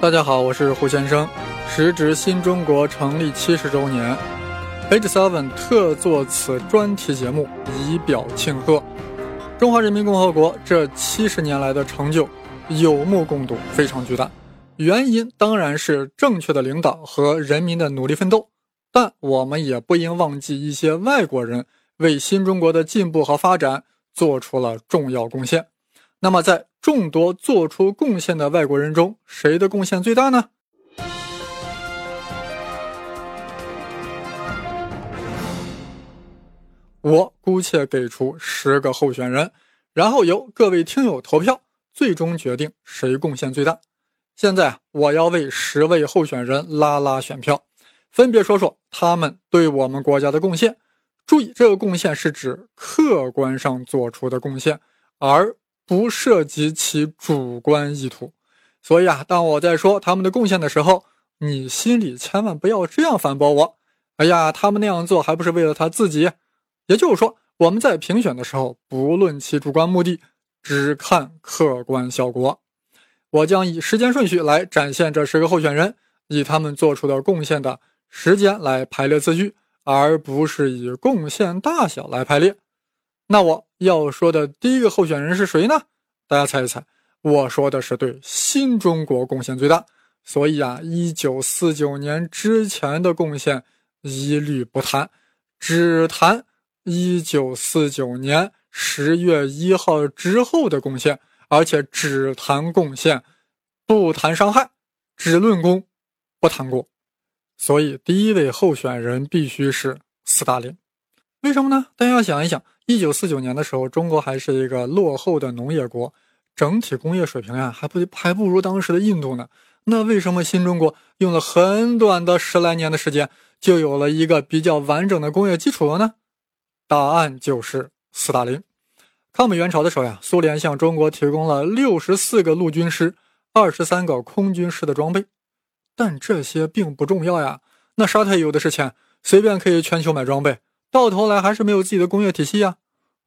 大家好，我是胡先生。时值新中国成立七十周年，H Seven 特作此专题节目，以表庆贺。中华人民共和国这七十年来的成就，有目共睹，非常巨大。原因当然是正确的领导和人民的努力奋斗，但我们也不应忘记一些外国人为新中国的进步和发展做出了重要贡献。那么，在众多做出贡献的外国人中，谁的贡献最大呢？我姑且给出十个候选人，然后由各位听友投票，最终决定谁贡献最大。现在我要为十位候选人拉拉选票，分别说说他们对我们国家的贡献。注意，这个贡献是指客观上做出的贡献，而不涉及其主观意图。所以啊，当我在说他们的贡献的时候，你心里千万不要这样反驳我。哎呀，他们那样做还不是为了他自己？也就是说，我们在评选的时候，不论其主观目的，只看客观效果。我将以时间顺序来展现这十个候选人，以他们做出的贡献的时间来排列次序，而不是以贡献大小来排列。那我要说的第一个候选人是谁呢？大家猜一猜。我说的是对新中国贡献最大，所以啊，一九四九年之前的贡献一律不谈，只谈。一九四九年十月一号之后的贡献，而且只谈贡献，不谈伤害，只论功，不谈过。所以，第一位候选人必须是斯大林。为什么呢？大家要想一想，一九四九年的时候，中国还是一个落后的农业国，整体工业水平呀，还不还不如当时的印度呢。那为什么新中国用了很短的十来年的时间，就有了一个比较完整的工业基础了呢？答案就是斯大林。抗美援朝的时候呀，苏联向中国提供了六十四个陆军师、二十三个空军师的装备，但这些并不重要呀。那沙特有的是钱，随便可以全球买装备，到头来还是没有自己的工业体系呀。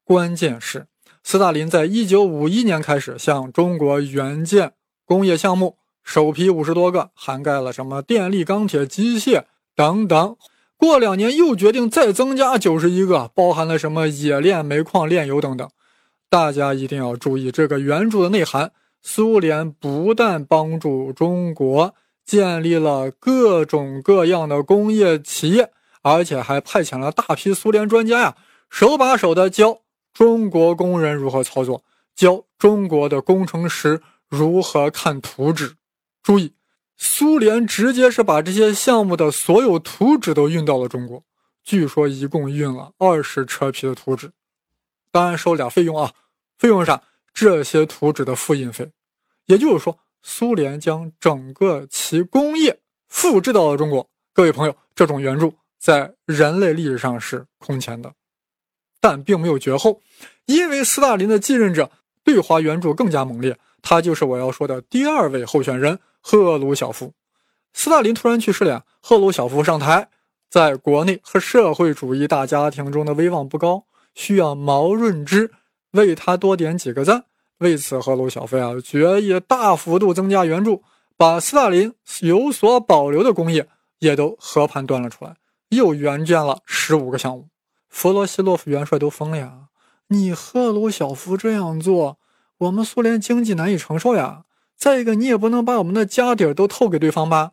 关键是，斯大林在一九五一年开始向中国援建工业项目，首批五十多个，涵盖了什么电力、钢铁、机械等等。过两年又决定再增加九十一个，包含了什么冶炼、煤矿、炼油等等。大家一定要注意这个援助的内涵。苏联不但帮助中国建立了各种各样的工业企业，而且还派遣了大批苏联专家呀，手把手的教中国工人如何操作，教中国的工程师如何看图纸。注意。苏联直接是把这些项目的所有图纸都运到了中国，据说一共运了二十车皮的图纸，当然收了点费用啊。费用是啥？这些图纸的复印费。也就是说，苏联将整个其工业复制到了中国。各位朋友，这种援助在人类历史上是空前的，但并没有绝后，因为斯大林的继任者对华援助更加猛烈，他就是我要说的第二位候选人。赫鲁晓夫，斯大林突然去世了，赫鲁晓夫上台，在国内和社会主义大家庭中的威望不高，需要毛润之为他多点几个赞。为此，赫鲁晓夫啊决议大幅度增加援助，把斯大林有所保留的工业也都和盘端了出来，又援建了十五个项目。弗罗西洛夫元帅都疯了呀！你赫鲁晓夫这样做，我们苏联经济难以承受呀！再一个，你也不能把我们的家底儿都透给对方吧？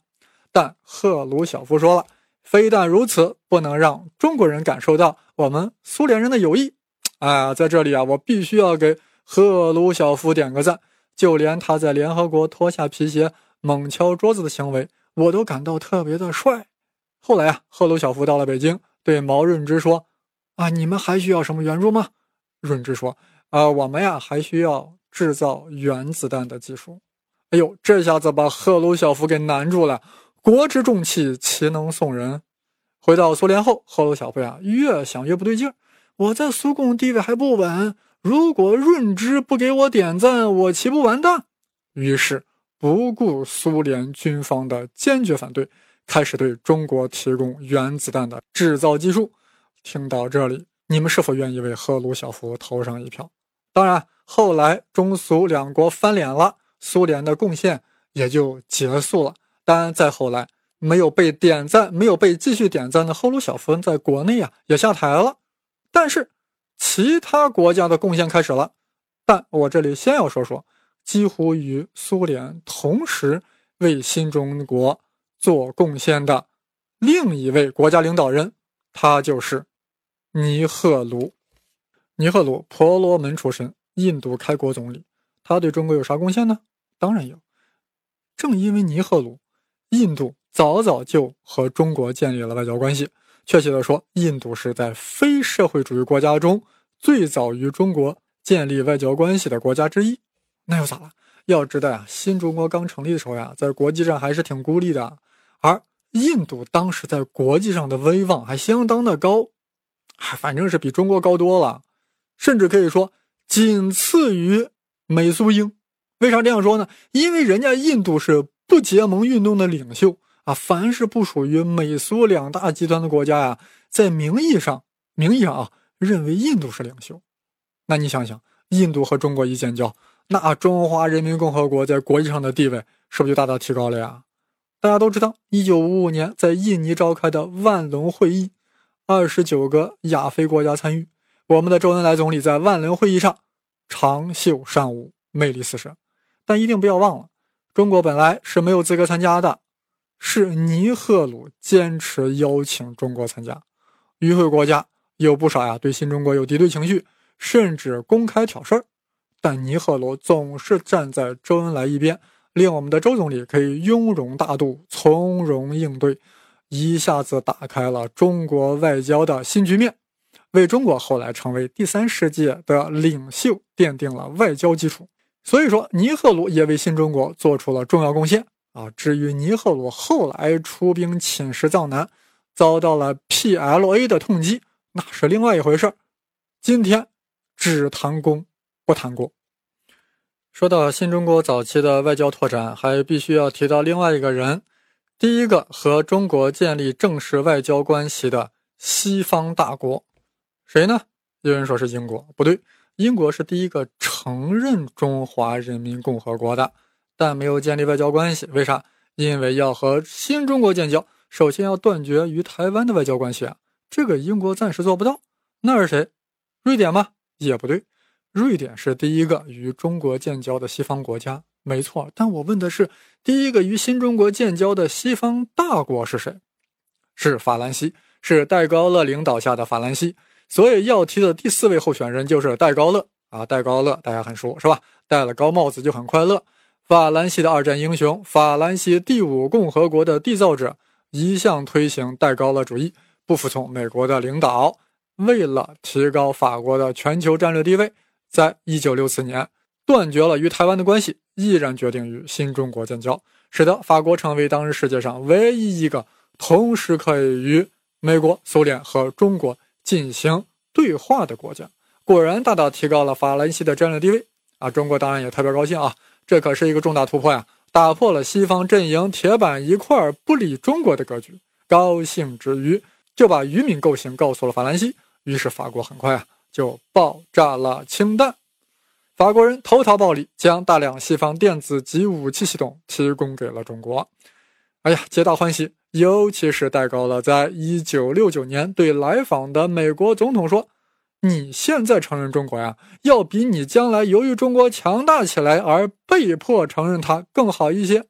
但赫鲁晓夫说了，非但如此，不能让中国人感受到我们苏联人的友谊。啊，在这里啊，我必须要给赫鲁晓夫点个赞。就连他在联合国脱下皮鞋猛敲桌子的行为，我都感到特别的帅。后来啊，赫鲁晓夫到了北京，对毛润之说：“啊，你们还需要什么援助吗？”润之说：“啊，我们呀，还需要制造原子弹的技术。”哎呦，这下子把赫鲁晓夫给难住了。国之重器，岂能送人？回到苏联后，赫鲁晓夫呀，越想越不对劲儿。我在苏共地位还不稳，如果润之不给我点赞，我岂不完蛋？于是不顾苏联军方的坚决反对，开始对中国提供原子弹的制造技术。听到这里，你们是否愿意为赫鲁晓夫投上一票？当然，后来中苏两国翻脸了。苏联的贡献也就结束了。但再后来，没有被点赞、没有被继续点赞的赫鲁晓夫在国内啊也下台了。但是其他国家的贡献开始了。但我这里先要说说，几乎与苏联同时为新中国做贡献的另一位国家领导人，他就是尼赫鲁。尼赫鲁婆罗门出身，印度开国总理。他对中国有啥贡献呢？当然有。正因为尼赫鲁，印度早早就和中国建立了外交关系。确切的说，印度是在非社会主义国家中最早与中国。建立外交关系的国家之一，那又咋了？要知道呀，新中国刚成立的时候呀，在国际上还是挺孤立的。而印度当时在国际上的威望还相当的高，还反正是比中国高多了，甚至可以说仅次于美苏英。为啥这样说呢？因为人家印度是不结盟运动的领袖啊，凡是不属于美苏两大集团的国家呀，在名义上，名义上啊，认为印度是领袖。那你想想，印度和中国一建交，那中华人民共和国在国际上的地位是不是就大大提高了呀？大家都知道，一九五五年在印尼召开的万隆会议，二十九个亚非国家参与，我们的周恩来总理在万隆会议上长袖善舞，魅力四射。但一定不要忘了，中国本来是没有资格参加的，是尼赫鲁坚持邀请中国参加。与会国家有不少呀，对新中国有敌对情绪。甚至公开挑事儿，但尼赫鲁总是站在周恩来一边，令我们的周总理可以雍容大度、从容应对，一下子打开了中国外交的新局面，为中国后来成为第三世界的领袖奠定了外交基础。所以说，尼赫鲁也为新中国做出了重要贡献啊。至于尼赫鲁后来出兵侵蚀藏南，遭到了 PLA 的痛击，那是另外一回事儿。今天。只谈功不谈过。说到新中国早期的外交拓展，还必须要提到另外一个人，第一个和中国建立正式外交关系的西方大国，谁呢？有人说是英国，不对，英国是第一个承认中华人民共和国的，但没有建立外交关系。为啥？因为要和新中国建交，首先要断绝与台湾的外交关系啊，这个英国暂时做不到。那是谁？瑞典吗？也不对，瑞典是第一个与中国建交的西方国家，没错。但我问的是，第一个与新中国建交的西方大国是谁？是法兰西，是戴高乐领导下的法兰西。所以要提的第四位候选人就是戴高乐啊，戴高乐大家很熟是吧？戴了高帽子就很快乐。法兰西的二战英雄，法兰西第五共和国的缔造者，一向推行戴高乐主义，不服从美国的领导。为了提高法国的全球战略地位，在一九六四年断绝了与台湾的关系，毅然决定与新中国建交，使得法国成为当时世界上唯一一个同时可以与美国、苏联和中国进行对话的国家。果然，大大提高了法兰西的战略地位啊！中国当然也特别高兴啊，这可是一个重大突破呀，打破了西方阵营铁板一块不理中国的格局。高兴之余，就把渔民构型告诉了法兰西。于是法国很快啊就爆炸了氢弹，法国人投桃报李，将大量西方电子及武器系统提供给了中国。哎呀，皆大欢喜。尤其是戴高乐在一九六九年对来访的美国总统说：“你现在承认中国呀，要比你将来由于中国强大起来而被迫承认它更好一些。”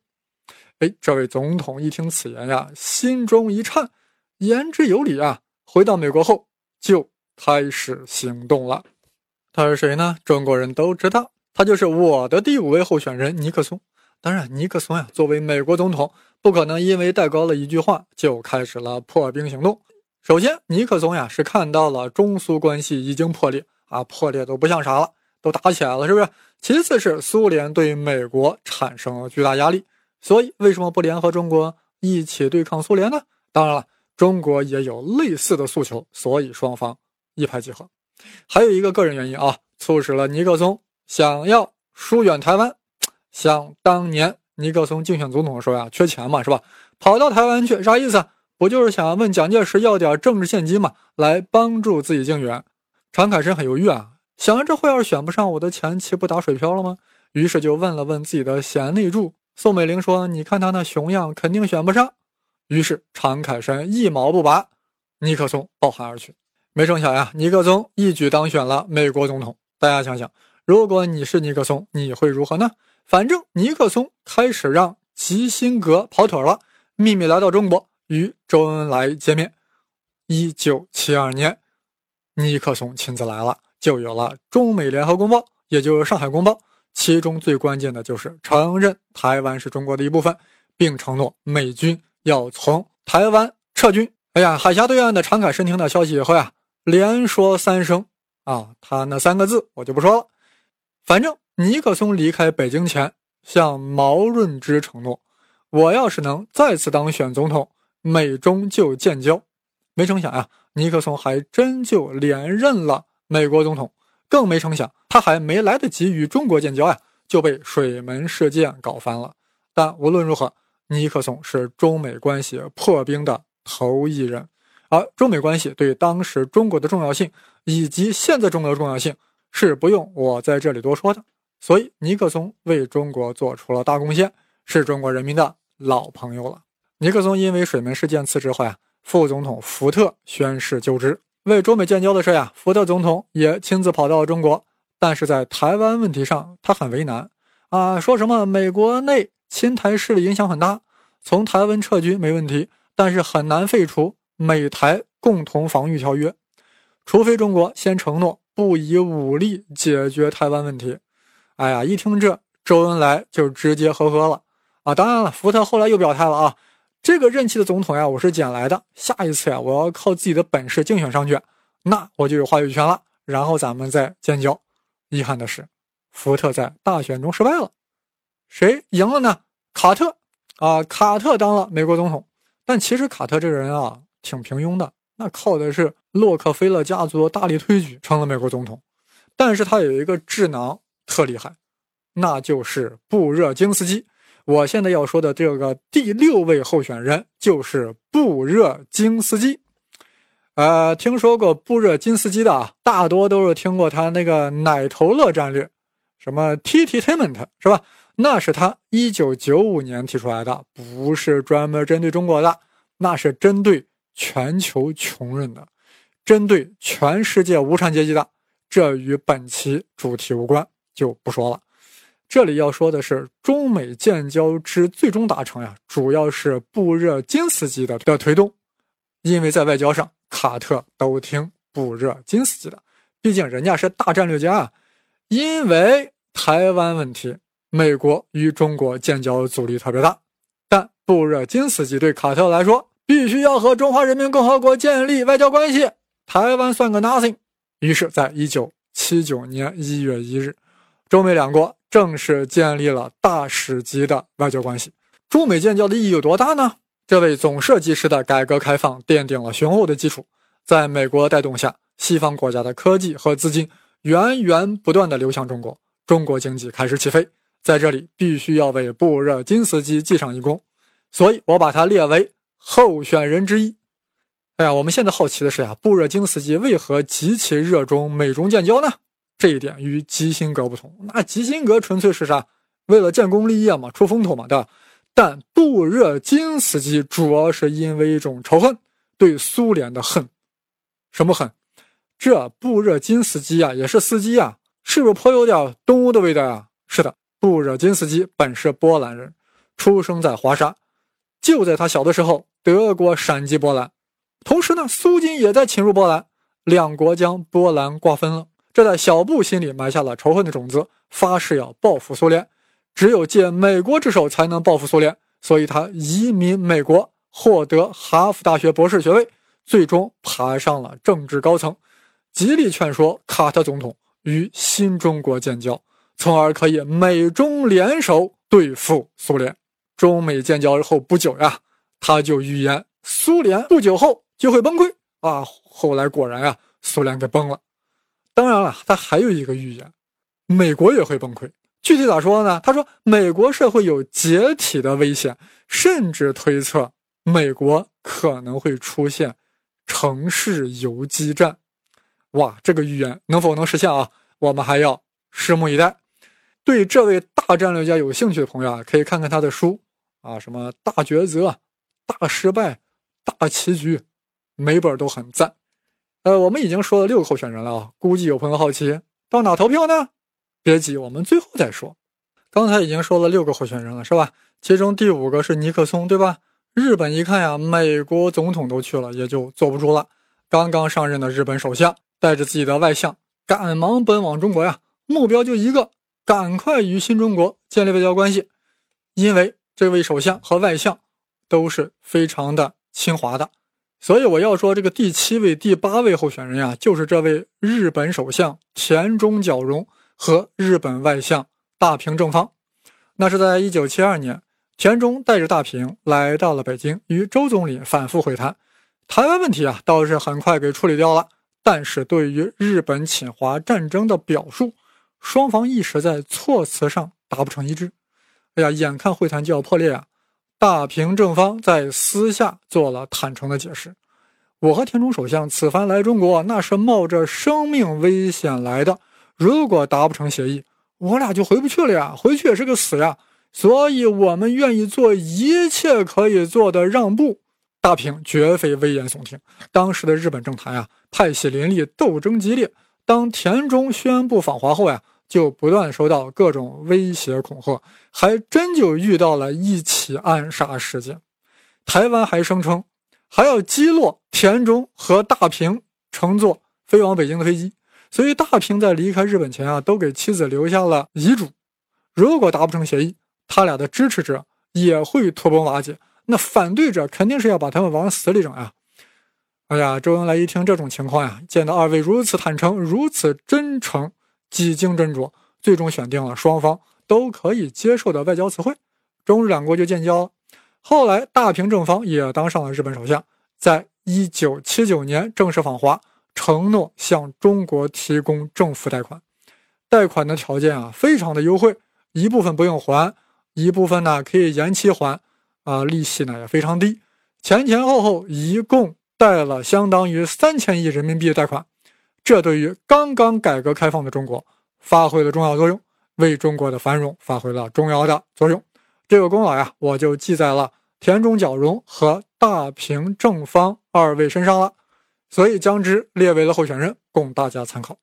哎，这位总统一听此言呀，心中一颤，言之有理啊。回到美国后。就开始行动了。他是谁呢？中国人都知道，他就是我的第五位候选人尼克松。当然，尼克松呀，作为美国总统，不可能因为戴高乐一句话就开始了破冰行动。首先，尼克松呀是看到了中苏关系已经破裂啊，破裂都不像啥了，都打起来了，是不是？其次是苏联对美国产生了巨大压力，所以为什么不联合中国一起对抗苏联呢？当然了。中国也有类似的诉求，所以双方一拍即合。还有一个个人原因啊，促使了尼克松想要疏远台湾。像当年尼克松竞选总统的时候呀，缺钱嘛，是吧？跑到台湾去，啥意思？不就是想问蒋介石要点政治现金嘛，来帮助自己竞选？常凯申很犹豫啊，想着这会要是选不上，我的钱岂不打水漂了吗？于是就问了问自己的贤内助宋美龄说：“你看他那熊样，肯定选不上。”于是常凯申一毛不拔，尼克松抱憾而去。没成想呀，尼克松一举当选了美国总统。大家想想，如果你是尼克松，你会如何呢？反正尼克松开始让基辛格跑腿了，秘密来到中国与周恩来见面。一九七二年，尼克松亲自来了，就有了中美联合公报，也就是上海公报。其中最关键的就是承认台湾是中国的一部分，并承诺美军要从台湾撤军。哎呀，海峡对岸的常凯申听到消息以后呀，连说三声啊，他那三个字我就不说了，反正。尼克松离开北京前，向毛润之承诺：“我要是能再次当选总统，美中就建交。”没成想呀，尼克松还真就连任了美国总统。更没成想，他还没来得及与中国建交呀，就被水门事件搞翻了。但无论如何，尼克松是中美关系破冰的头一人，而中美关系对当时中国的重要性，以及现在中国的重要性，是不用我在这里多说的。所以，尼克松为中国做出了大贡献，是中国人民的老朋友了。尼克松因为水门事件辞职后呀，副总统福特宣誓就职，为中美建交的事呀，福特总统也亲自跑到了中国。但是在台湾问题上，他很为难啊，说什么美国内亲台势力影响很大，从台湾撤军没问题，但是很难废除美台共同防御条约，除非中国先承诺不以武力解决台湾问题。哎呀，一听这，周恩来就直接呵呵了啊！当然了，福特后来又表态了啊，这个任期的总统呀，我是捡来的，下一次呀，我要靠自己的本事竞选上去，那我就有话语权了，然后咱们再建交。遗憾的是，福特在大选中失败了，谁赢了呢？卡特啊，卡特当了美国总统。但其实卡特这个人啊，挺平庸的，那靠的是洛克菲勒家族大力推举成了美国总统，但是他有一个智囊。特厉害，那就是布热津斯基。我现在要说的这个第六位候选人就是布热津斯基。呃，听说过布热津斯基的啊，大多都是听过他那个奶头乐战略，什么 T T Tainment 是吧？那是他一九九五年提出来的，不是专门针对中国的，那是针对全球穷人的，针对全世界无产阶级的。这与本期主题无关。就不说了，这里要说的是中美建交之最终达成呀，主要是布热津斯基的的推动，因为在外交上，卡特都听布热津斯基的，毕竟人家是大战略家啊。因为台湾问题，美国与中国建交阻力特别大，但布热津斯基对卡特来说，必须要和中华人民共和国建立外交关系，台湾算个 nothing。于是，在一九七九年一月一日。中美两国正式建立了大使级的外交关系。中美建交的意义有多大呢？这为总设计师的改革开放奠定了雄厚的基础。在美国带动下，西方国家的科技和资金源源不断的流向中国，中国经济开始起飞。在这里，必须要为布热津斯基记上一功，所以我把他列为候选人之一。哎呀，我们现在好奇的是呀，布热津斯基为何极其热衷美中建交呢？这一点与基辛格不同，那基辛格纯粹是啥？为了建功立业嘛，出风头嘛，对吧？但布热津斯基主要是因为一种仇恨，对苏联的恨。什么恨？这布热津斯基啊，也是司机啊，是不是颇有点东欧的味道啊？是的，布热津斯基本是波兰人，出生在华沙。就在他小的时候，德国闪击波兰，同时呢，苏军也在侵入波兰，两国将波兰瓜分了。这在小布心里埋下了仇恨的种子，发誓要报复苏联，只有借美国之手才能报复苏联，所以他移民美国，获得哈佛大学博士学位，最终爬上了政治高层，极力劝说卡特总统与新中国建交，从而可以美中联手对付苏联。中美建交之后不久呀，他就预言苏联不久后就会崩溃啊！后来果然啊，苏联给崩了。当然了，他还有一个预言，美国也会崩溃。具体咋说呢？他说美国社会有解体的危险，甚至推测美国可能会出现城市游击战。哇，这个预言能否能实现啊？我们还要拭目以待。对这位大战略家有兴趣的朋友啊，可以看看他的书啊，什么大抉择、大失败、大棋局，每本都很赞。呃，我们已经说了六个候选人了啊，估计有朋友好奇到哪投票呢？别急，我们最后再说。刚才已经说了六个候选人了，是吧？其中第五个是尼克松，对吧？日本一看呀，美国总统都去了，也就坐不住了。刚刚上任的日本首相带着自己的外相，赶忙奔往中国呀，目标就一个，赶快与新中国建立外交关系。因为这位首相和外相都是非常的清华的，所以我要说这个第七位、第八位候选人呀，就是这位日本首相田中角荣和日本外相。大平正方，那是在一九七二年，田中带着大平来到了北京，与周总理反复会谈。台湾问题啊，倒是很快给处理掉了。但是对于日本侵华战争的表述，双方一时在措辞上达不成一致。哎呀，眼看会谈就要破裂啊！大平正方在私下做了坦诚的解释：“我和田中首相此番来中国，那是冒着生命危险来的。如果达不成协议，”我俩就回不去了呀，回去也是个死呀，所以我们愿意做一切可以做的让步。大平绝非危言耸听，当时的日本政坛呀，派系林立，斗争激烈。当田中宣布访华后呀，就不断收到各种威胁恐吓，还真就遇到了一起暗杀事件。台湾还声称还要击落田中和大平乘坐飞往北京的飞机。所以，大平在离开日本前啊，都给妻子留下了遗嘱。如果达不成协议，他俩的支持者也会土崩瓦解，那反对者肯定是要把他们往死里整呀！哎呀，周恩来一听这种情况呀，见到二位如此坦诚、如此真诚，几经斟酌，最终选定了双方都可以接受的外交词汇，中日两国就建交了。后来，大平正方也当上了日本首相，在一九七九年正式访华。承诺向中国提供政府贷款，贷款的条件啊非常的优惠，一部分不用还，一部分呢可以延期还，啊利息呢也非常低，前前后后一共贷了相当于三千亿人民币的贷款，这对于刚刚改革开放的中国发挥了重要作用，为中国的繁荣发挥了重要的作用，这个功劳呀我就记在了田中角荣和大平正方二位身上了。所以将之列为了候选人，供大家参考。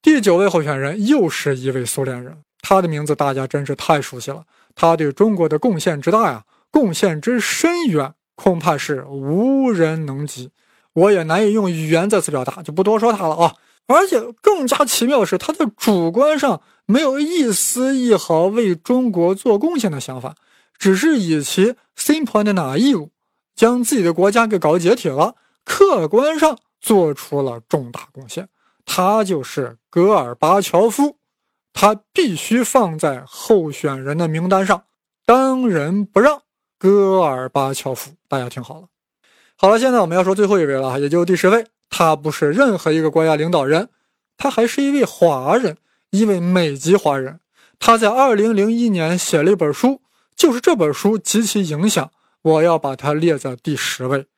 第九位候选人又是一位苏联人，他的名字大家真是太熟悉了。他对中国的贡献之大呀，贡献之深远，恐怕是无人能及。我也难以用语言再次表达，就不多说他了啊。而且更加奇妙的是，他在主观上没有一丝一毫为中国做贡献的想法，只是以其 simple 的哪义务，将自己的国家给搞解体了。客观上做出了重大贡献，他就是戈尔巴乔夫，他必须放在候选人的名单上，当仁不让。戈尔巴乔夫，大家听好了。好了，现在我们要说最后一位了，也就是第十位。他不是任何一个国家领导人，他还是一位华人，一位美籍华人。他在二零零一年写了一本书，就是这本书极其影响，我要把它列在第十位。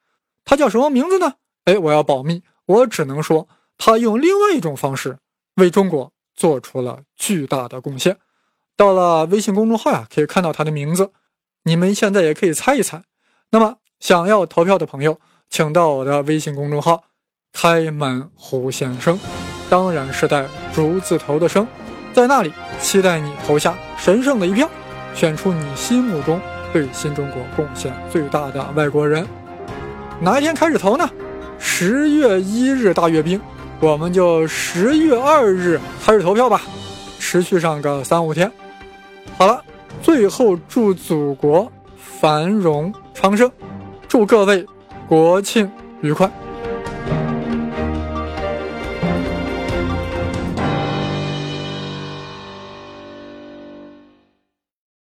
他叫什么名字呢？哎，我要保密，我只能说他用另外一种方式为中国做出了巨大的贡献。到了微信公众号呀，可以看到他的名字，你们现在也可以猜一猜。那么想要投票的朋友，请到我的微信公众号“开门胡先生”，当然是带“竹”字头的“生”，在那里期待你投下神圣的一票，选出你心目中对新中国贡献最大的外国人。哪一天开始投呢？十月一日大阅兵，我们就十月二日开始投票吧，持续上个三五天。好了，最后祝祖国繁荣昌盛，祝各位国庆愉快。